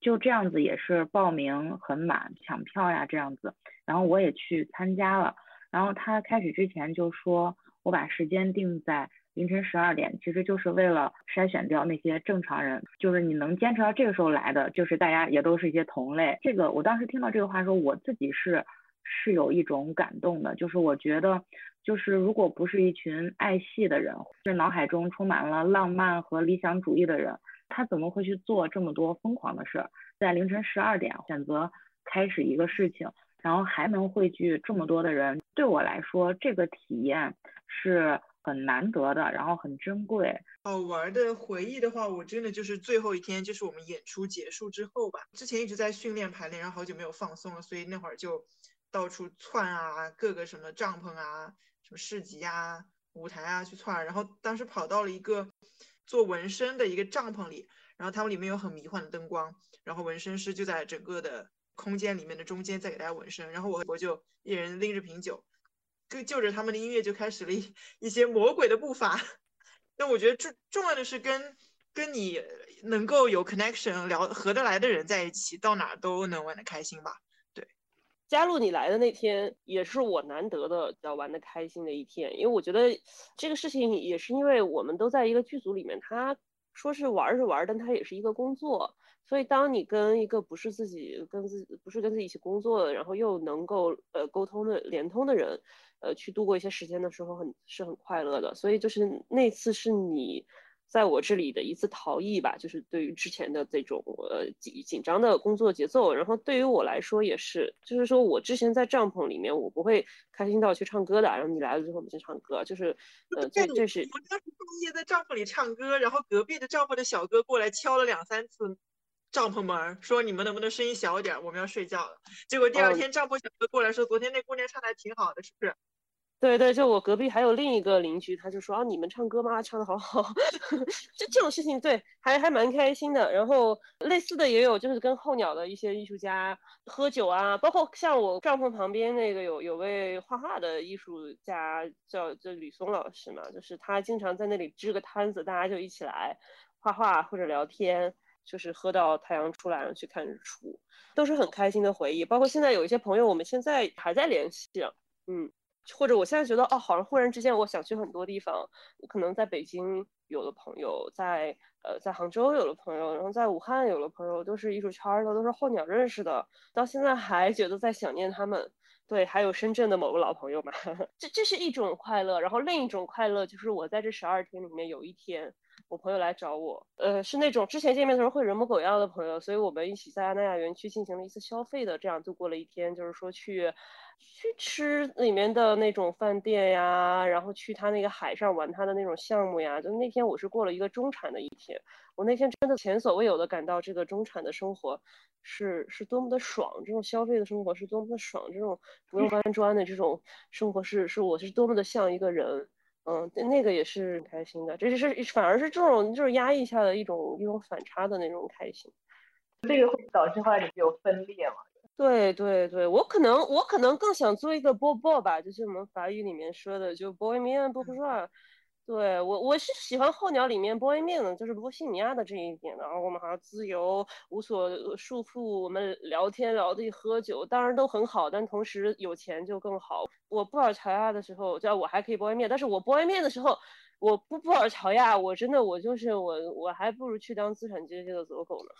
就这样子也是报名很满，抢票呀这样子，然后我也去参加了。然后他开始之前就说，我把时间定在凌晨十二点，其实就是为了筛选掉那些正常人，就是你能坚持到这个时候来的，就是大家也都是一些同类。这个我当时听到这个话说，我自己是是有一种感动的，就是我觉得，就是如果不是一群爱戏的人，是脑海中充满了浪漫和理想主义的人。他怎么会去做这么多疯狂的事？在凌晨十二点选择开始一个事情，然后还能汇聚这么多的人，对我来说，这个体验是很难得的，然后很珍贵。好玩的回忆的话，我真的就是最后一天，就是我们演出结束之后吧。之前一直在训练排练，然后好久没有放松了，所以那会儿就到处窜啊，各个什么帐篷啊、什么市集啊、舞台啊去窜。然后当时跑到了一个。做纹身的一个帐篷里，然后他们里面有很迷幻的灯光，然后纹身师就在整个的空间里面的中间在给大家纹身，然后我我就一人拎着瓶酒，就就着他们的音乐就开始了一 一些魔鬼的步伐。那我觉得重重要的是跟跟你能够有 connection 聊合得来的人在一起，到哪都能玩得开心吧。加入你来的那天，也是我难得的比较玩的开心的一天，因为我觉得这个事情也是因为我们都在一个剧组里面，他说是玩是玩，但他也是一个工作，所以当你跟一个不是自己跟自不是跟自己一起工作的，然后又能够呃沟通的连通的人，呃去度过一些时间的时候，很是很快乐的，所以就是那次是你。在我这里的一次逃逸吧，就是对于之前的这种呃紧紧张的工作节奏，然后对于我来说也是，就是说我之前在帐篷里面，我不会开心到去唱歌的，然后你来了之后我们就唱歌，就是呃这这是我当时半夜在帐篷里唱歌，然后隔壁的帐篷的小哥过来敲了两三次帐篷门，说你们能不能声音小一点，我们要睡觉了。结果第二天帐篷小哥过来说，昨天那姑娘唱的还挺好的，是不是？对对，就我隔壁还有另一个邻居，他就说啊，你们唱歌吗？唱的好好，这这种事情对，还还蛮开心的。然后类似的也有，就是跟候鸟的一些艺术家喝酒啊，包括像我帐篷旁边那个有有位画画的艺术家叫叫吕松老师嘛，就是他经常在那里支个摊子，大家就一起来画画或者聊天，就是喝到太阳出来然后去看日出，都是很开心的回忆。包括现在有一些朋友，我们现在还在联系，嗯。或者我现在觉得哦，好像忽然之间我想去很多地方，可能在北京有了朋友，在呃在杭州有了朋友，然后在武汉有了朋友，都是艺术圈的，都是候鸟认识的，到现在还觉得在想念他们。对，还有深圳的某个老朋友嘛，这这是一种快乐。然后另一种快乐就是我在这十二天里面有一天，我朋友来找我，呃，是那种之前见面的时候会人模狗样的朋友，所以我们一起在安那亚园区进行了一次消费的，这样度过了一天，就是说去。去吃里面的那种饭店呀，然后去他那个海上玩他的那种项目呀。就那天我是过了一个中产的一天，我那天真的前所未有的感到这个中产的生活是是多么的爽，这种消费的生活是多么的爽，这种 不用搬砖的这种生活是是我是多么的像一个人，嗯，那个也是很开心的。这就是反而是这种就是压抑下的一种一种反差的那种开心。这个会导致后来你有分裂吗？对对对，我可能我可能更想做一个波波吧，就是我们法语里面说的，就 boy man 波波帅。对我我是喜欢候鸟里面 boy man 的，就是波西米亚的这一点。然后我们好像自由无所束缚，我们聊天聊的喝酒，当然都很好，但同时有钱就更好。我布尔乔亚的时候，叫我还可以 boy man，但是我 boy man 的时候，我不布尔乔亚，我真的我就是我我还不如去当资产阶级的走狗呢，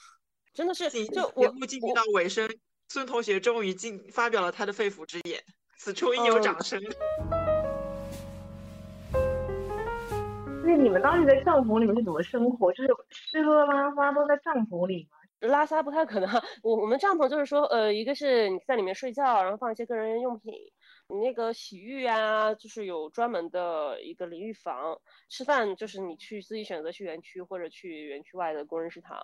真的是就我节目进行到尾声。孙同学终于进发表了他的肺腑之言，此处应有掌声。那你们当时在帐篷里面是怎么生活？就是吃喝拉撒都在帐篷里吗？拉撒不太可能，我我们帐篷就是说，呃，一个是你在里面睡觉，然后放一些个人用品，你那个洗浴啊，就是有专门的一个淋浴房。吃饭就是你去自己选择去园区或者去园区外的工人食堂。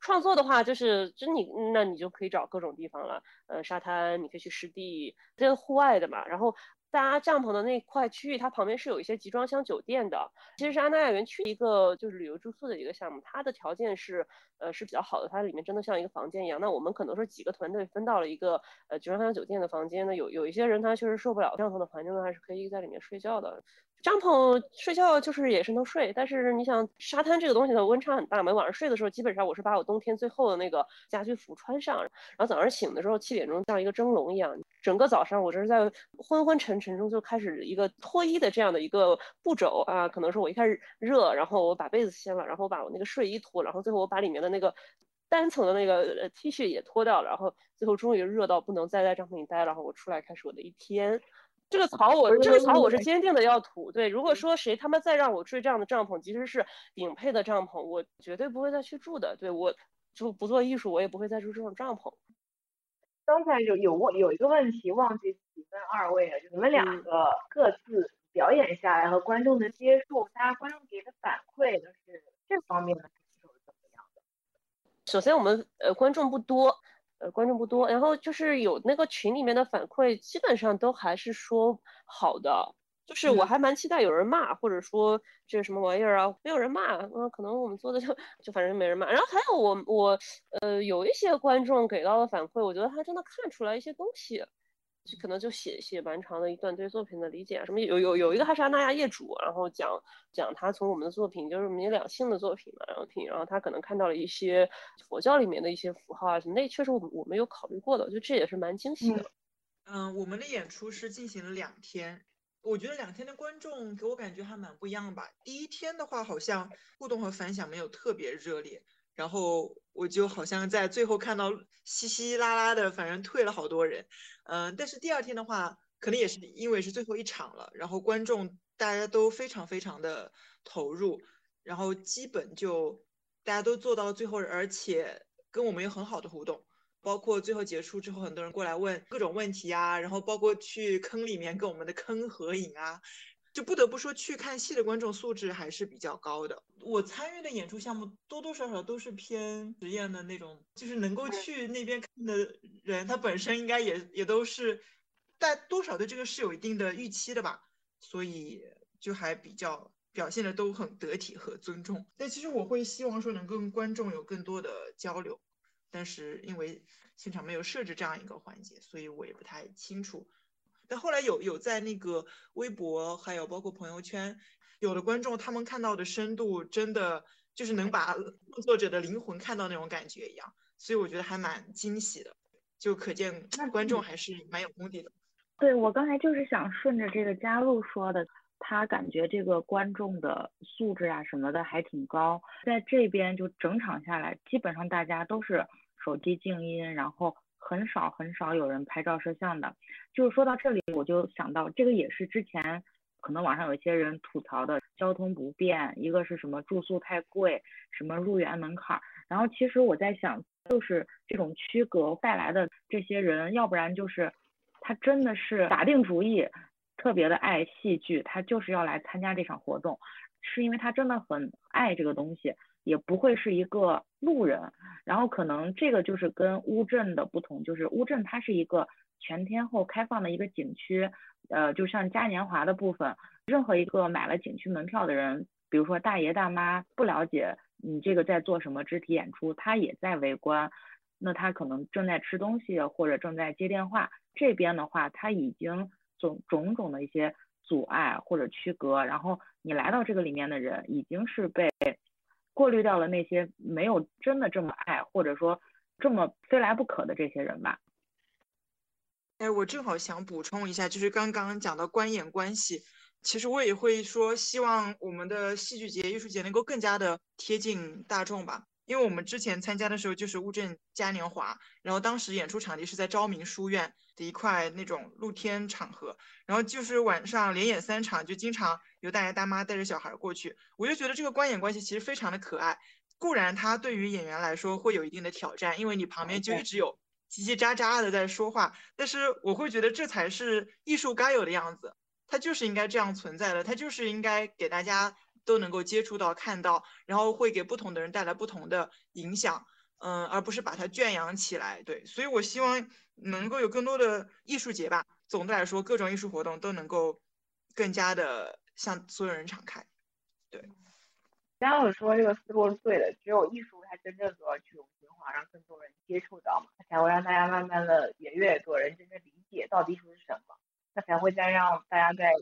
创作的话，就是就你那你就可以找各种地方了，呃，沙滩你可以去湿地，这是户外的嘛。然后。大家帐篷的那块区域，它旁边是有一些集装箱酒店的。其实是安达亚园区一个就是旅游住宿的一个项目，它的条件是呃是比较好的，它里面真的像一个房间一样。那我们可能说几个团队分到了一个呃集装箱酒店的房间呢，有有一些人他确实受不了帐篷的环境呢，还是可以在里面睡觉的。帐篷睡觉就是也是能睡，但是你想沙滩这个东西的温差很大嘛，晚上睡的时候基本上我是把我冬天最厚的那个家居服穿上，然后早上醒的时候七点钟像一个蒸笼一样，整个早上我这是在昏昏沉沉中就开始一个脱衣的这样的一个步骤啊，可能是我一开始热，然后我把被子掀了，然后我把我那个睡衣脱，然后最后我把里面的那个单层的那个 T 恤也脱掉了，然后最后终于热到不能再在帐篷里待了，然后我出来开始我的一天。这个草我这个草我是坚定的要吐。对，如果说谁他妈再让我睡这样的帐篷，即使是顶配的帐篷，我绝对不会再去住的。对我就不做艺术，我也不会再住这种帐篷。刚才有有问有一个问题忘记提问二位了，就你们两个各自表演下来和观众的接触，大家观众给的反馈都是这方面的感受是怎么样的？首先我们呃观众不多。呃，观众不多，然后就是有那个群里面的反馈，基本上都还是说好的，就是我还蛮期待有人骂，或者说这是什么玩意儿啊，没有人骂，嗯，可能我们做的就就反正没人骂。然后还有我我呃有一些观众给到的反馈，我觉得他真的看出来一些东西。就可能就写写蛮长的一段对作品的理解啊，什么有有有一个哈沙纳亚业主，然后讲讲他从我们的作品就是民两性的作品嘛，然后听，然后他可能看到了一些佛教里面的一些符号啊什么，那确实我们我们有考虑过的，我觉得这也是蛮惊喜的。嗯，我们的演出是进行了两天，我觉得两天的观众给我感觉还蛮不一样吧。第一天的话，好像互动和反响没有特别热烈。然后我就好像在最后看到稀稀拉拉的，反正退了好多人，嗯，但是第二天的话，可能也是因为是最后一场了，然后观众大家都非常非常的投入，然后基本就大家都做到最后，而且跟我们有很好的互动，包括最后结束之后，很多人过来问各种问题啊，然后包括去坑里面跟我们的坑合影啊。就不得不说，去看戏的观众素质还是比较高的。我参与的演出项目多多少少都是偏实验的那种，就是能够去那边看的人，他本身应该也也都是，但多少对这个是有一定的预期的吧，所以就还比较表现的都很得体和尊重。但其实我会希望说能跟观众有更多的交流，但是因为现场没有设置这样一个环节，所以我也不太清楚。但后来有有在那个微博，还有包括朋友圈，有的观众他们看到的深度，真的就是能把创作者的灵魂看到那种感觉一样，所以我觉得还蛮惊喜的，就可见观众还是蛮有功底的。对我刚才就是想顺着这个佳璐说的，他感觉这个观众的素质啊什么的还挺高，在这边就整场下来，基本上大家都是手机静音，然后。很少很少有人拍照摄像的，就是说到这里，我就想到这个也是之前可能网上有一些人吐槽的交通不便，一个是什么住宿太贵，什么入园门槛，然后其实我在想，就是这种区隔带来的这些人，要不然就是他真的是打定主意，特别的爱戏剧，他就是要来参加这场活动，是因为他真的很爱这个东西。也不会是一个路人，然后可能这个就是跟乌镇的不同，就是乌镇它是一个全天候开放的一个景区，呃，就像嘉年华的部分，任何一个买了景区门票的人，比如说大爷大妈不了解你这个在做什么肢体演出，他也在围观，那他可能正在吃东西或者正在接电话，这边的话他已经种种种的一些阻碍或者区隔，然后你来到这个里面的人已经是被。过滤掉了那些没有真的这么爱，或者说这么非来不可的这些人吧。哎，我正好想补充一下，就是刚刚讲的观演关系，其实我也会说，希望我们的戏剧节、艺术节能够更加的贴近大众吧。因为我们之前参加的时候就是乌镇嘉年华，然后当时演出场地是在昭明书院的一块那种露天场合，然后就是晚上连演三场，就经常有大爷大妈带着小孩过去，我就觉得这个观演关系其实非常的可爱。固然它对于演员来说会有一定的挑战，因为你旁边就一直有叽叽喳喳的在说话，但是我会觉得这才是艺术该有的样子，它就是应该这样存在的，它就是应该给大家都能够接触到、看到，然后会给不同的人带来不同的影响，嗯，而不是把它圈养起来。对，所以我希望能够有更多的艺术节吧。总的来说，各种艺术活动都能够更加的向所有人敞开。对，刚刚我说这个思路是对的，只有艺术才真正的去中心化，让更多人接触到嘛，才会让大家慢慢的也越多人真正理解到底艺术是什么，它才会再让大家在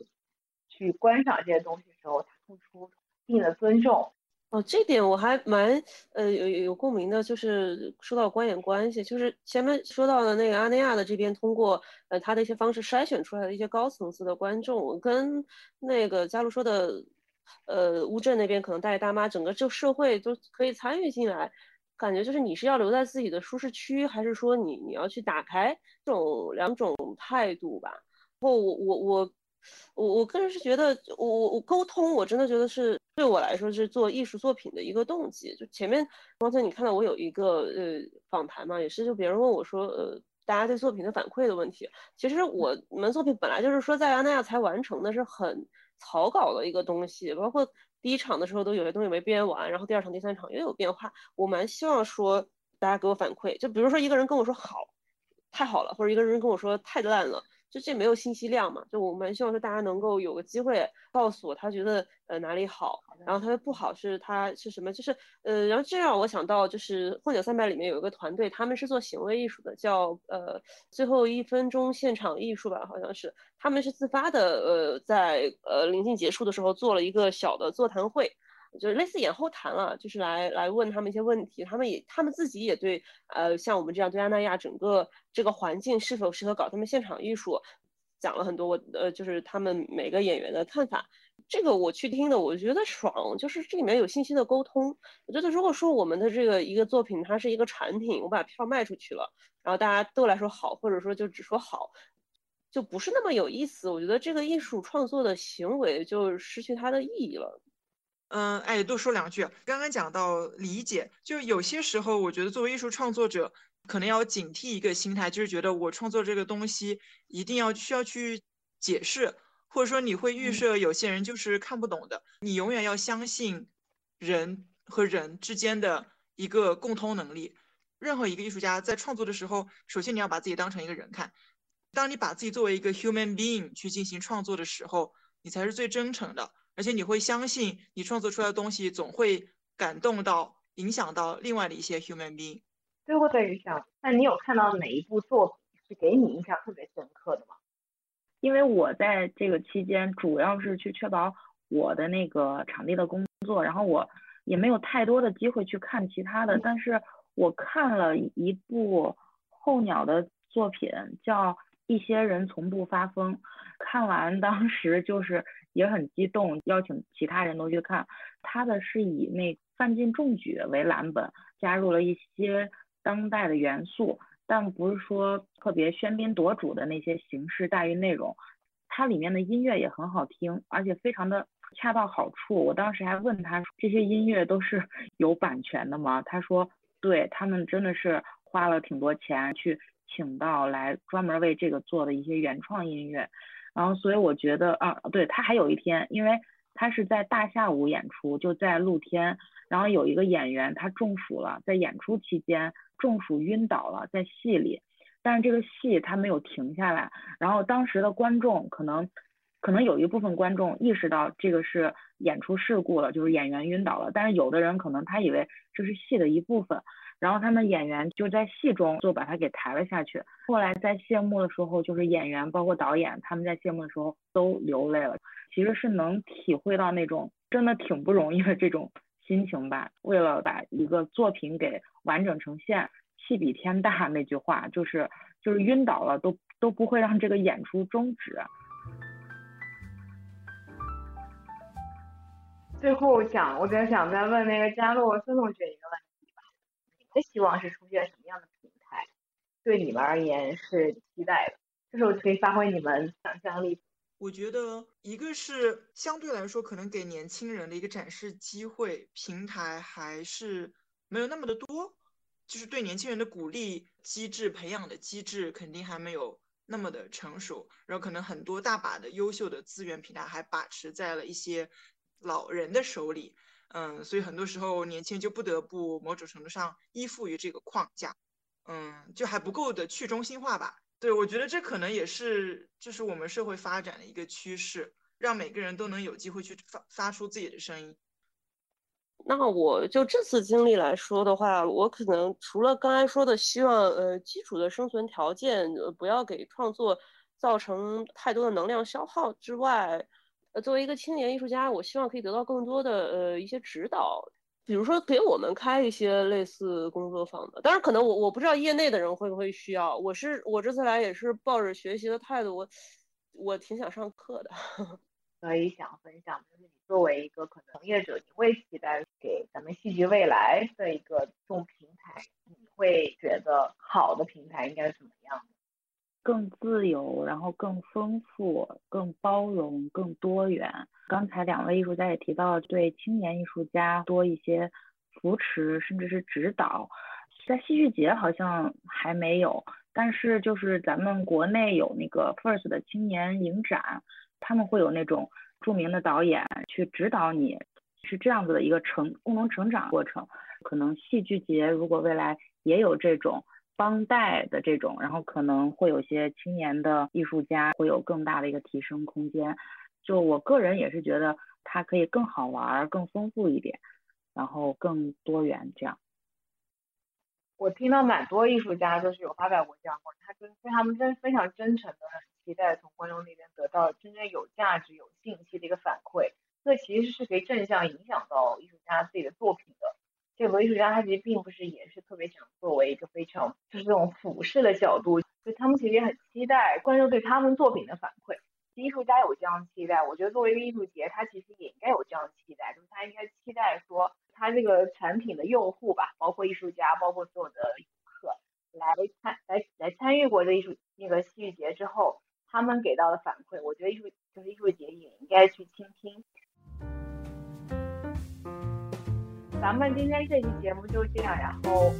去观赏这些东西的时候，他付出一定的尊重。哦，这点我还蛮呃有有共鸣的，就是说到观演关系，就是前面说到的那个阿那亚的这边，通过呃他的一些方式筛选出来的一些高层次的观众，跟那个佳璐说的，呃乌镇那边可能带着大妈，整个就社会都可以参与进来，感觉就是你是要留在自己的舒适区，还是说你你要去打开这种两种态度吧？然后我我我。我我个人是觉得，我我我沟通，我真的觉得是对我来说是做艺术作品的一个动机。就前面刚才你看到我有一个呃访谈嘛，也是就别人问我说，呃，大家对作品的反馈的问题。其实我们作品本来就是说在阿那亚才完成的，是很草稿的一个东西，包括第一场的时候都有些东西没编完，然后第二场、第三场又有变化。我蛮希望说大家给我反馈，就比如说一个人跟我说好，太好了，或者一个人跟我说太烂了。就这没有信息量嘛？就我蛮希望说大家能够有个机会告诉我他觉得呃哪里好，然后他的不好是他是什么？就是呃，然后这让我想到就是凤九三百里面有一个团队，他们是做行为艺术的，叫呃最后一分钟现场艺术吧，好像是他们是自发的呃在呃临近结束的时候做了一个小的座谈会。就是类似演后谈了，就是来来问他们一些问题，他们也他们自己也对，呃，像我们这样对阿那亚整个这个环境是否适合搞他们现场艺术，讲了很多我呃就是他们每个演员的看法，这个我去听的，我觉得爽，就是这里面有信息的沟通。我觉得如果说我们的这个一个作品它是一个产品，我把票卖出去了，然后大家都来说好，或者说就只说好，就不是那么有意思。我觉得这个艺术创作的行为就失去它的意义了。嗯，哎，多说两句。刚刚讲到理解，就有些时候，我觉得作为艺术创作者，可能要警惕一个心态，就是觉得我创作这个东西一定要需要去解释，或者说你会预设有些人就是看不懂的。你永远要相信人和人之间的一个共通能力。任何一个艺术家在创作的时候，首先你要把自己当成一个人看。当你把自己作为一个 human being 去进行创作的时候，你才是最真诚的。而且你会相信，你创作出来的东西总会感动到、影响到另外的一些 human being。最后再想，那你有看到哪一部作品是给你印象特别深刻的吗？因为我在这个期间主要是去确保我的那个场地的工作，然后我也没有太多的机会去看其他的。但是我看了一部候鸟的作品，叫《一些人从不发疯》，看完当时就是。也很激动，邀请其他人都去看。他的是以那范进中举为蓝本，加入了一些当代的元素，但不是说特别喧宾夺主的那些形式大于内容。它里面的音乐也很好听，而且非常的恰到好处。我当时还问他，这些音乐都是 有版权的吗？他说，对他们真的是花了挺多钱去请到来专门为这个做的一些原创音乐。然后，所以我觉得啊，对他还有一天，因为他是在大下午演出，就在露天。然后有一个演员他中暑了，在演出期间中暑晕倒了，在戏里。但是这个戏他没有停下来。然后当时的观众可能，可能有一部分观众意识到这个是演出事故了，就是演员晕倒了。但是有的人可能他以为这是戏的一部分。然后他们演员就在戏中就把他给抬了下去。后来在谢幕的时候，就是演员包括导演他们在谢幕的时候都流泪了。其实是能体会到那种真的挺不容易的这种心情吧。为了把一个作品给完整呈现，戏比天大那句话就是就是晕倒了都都不会让这个演出终止。最后想，我在想再问那个佳璐孙同学一个问题。的希望是出现什么样的平台？对你们而言是期待的，这时候可以发挥你们想象力。我觉得一个是相对来说可能给年轻人的一个展示机会平台还是没有那么的多。就是对年轻人的鼓励机制、培养的机制肯定还没有那么的成熟，然后可能很多大把的优秀的资源平台还把持在了一些老人的手里，嗯，所以很多时候年轻人就不得不某种程度上依附于这个框架，嗯，就还不够的去中心化吧。对，我觉得这可能也是就是我们社会发展的一个趋势，让每个人都能有机会去发发出自己的声音。那我就这次经历来说的话，我可能除了刚才说的，希望呃基础的生存条件呃不要给创作造成太多的能量消耗之外，呃作为一个青年艺术家，我希望可以得到更多的呃一些指导，比如说给我们开一些类似工作坊的。当然，可能我我不知道业内的人会不会需要。我是我这次来也是抱着学习的态度，我我挺想上课的。可以想分享，就是你作为一个可能从业者，你会期待给咱们戏剧未来的一个这种平台，你会觉得好的平台应该是怎么？更自由，然后更丰富、更包容、更多元。刚才两位艺术家也提到，对青年艺术家多一些扶持，甚至是指导。在戏剧节好像还没有，但是就是咱们国内有那个 First 的青年影展。他们会有那种著名的导演去指导你，是这样子的一个成共同成长过程。可能戏剧节如果未来也有这种帮带的这种，然后可能会有些青年的艺术家会有更大的一个提升空间。就我个人也是觉得它可以更好玩、更丰富一点，然后更多元这样。我听到蛮多艺术家就是有发表过这样话，他真他们真非常真诚的。很期待从观众那边得到真正有价值、有信息的一个反馈，这其实是可以正向影响到艺术家自己的作品的。这个艺术家他其实并不是也是特别想作为一个非常就是这种俯视的角度，所以他们其实也很期待观众对他们作品的反馈。艺术家有这样期待，我觉得作为一个艺术节，他其实也应该有这样期待，就是他应该期待说他这个产品的用户吧，包括艺术家，包括所有的游客来参来来参与过这艺术那个戏剧节之后。他们给到的反馈，我觉得艺术就是艺术节也应该去倾听。咱们今天这期节目就这样，然后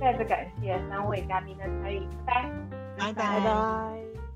再次感谢三位嘉宾的参与，拜拜，拜拜。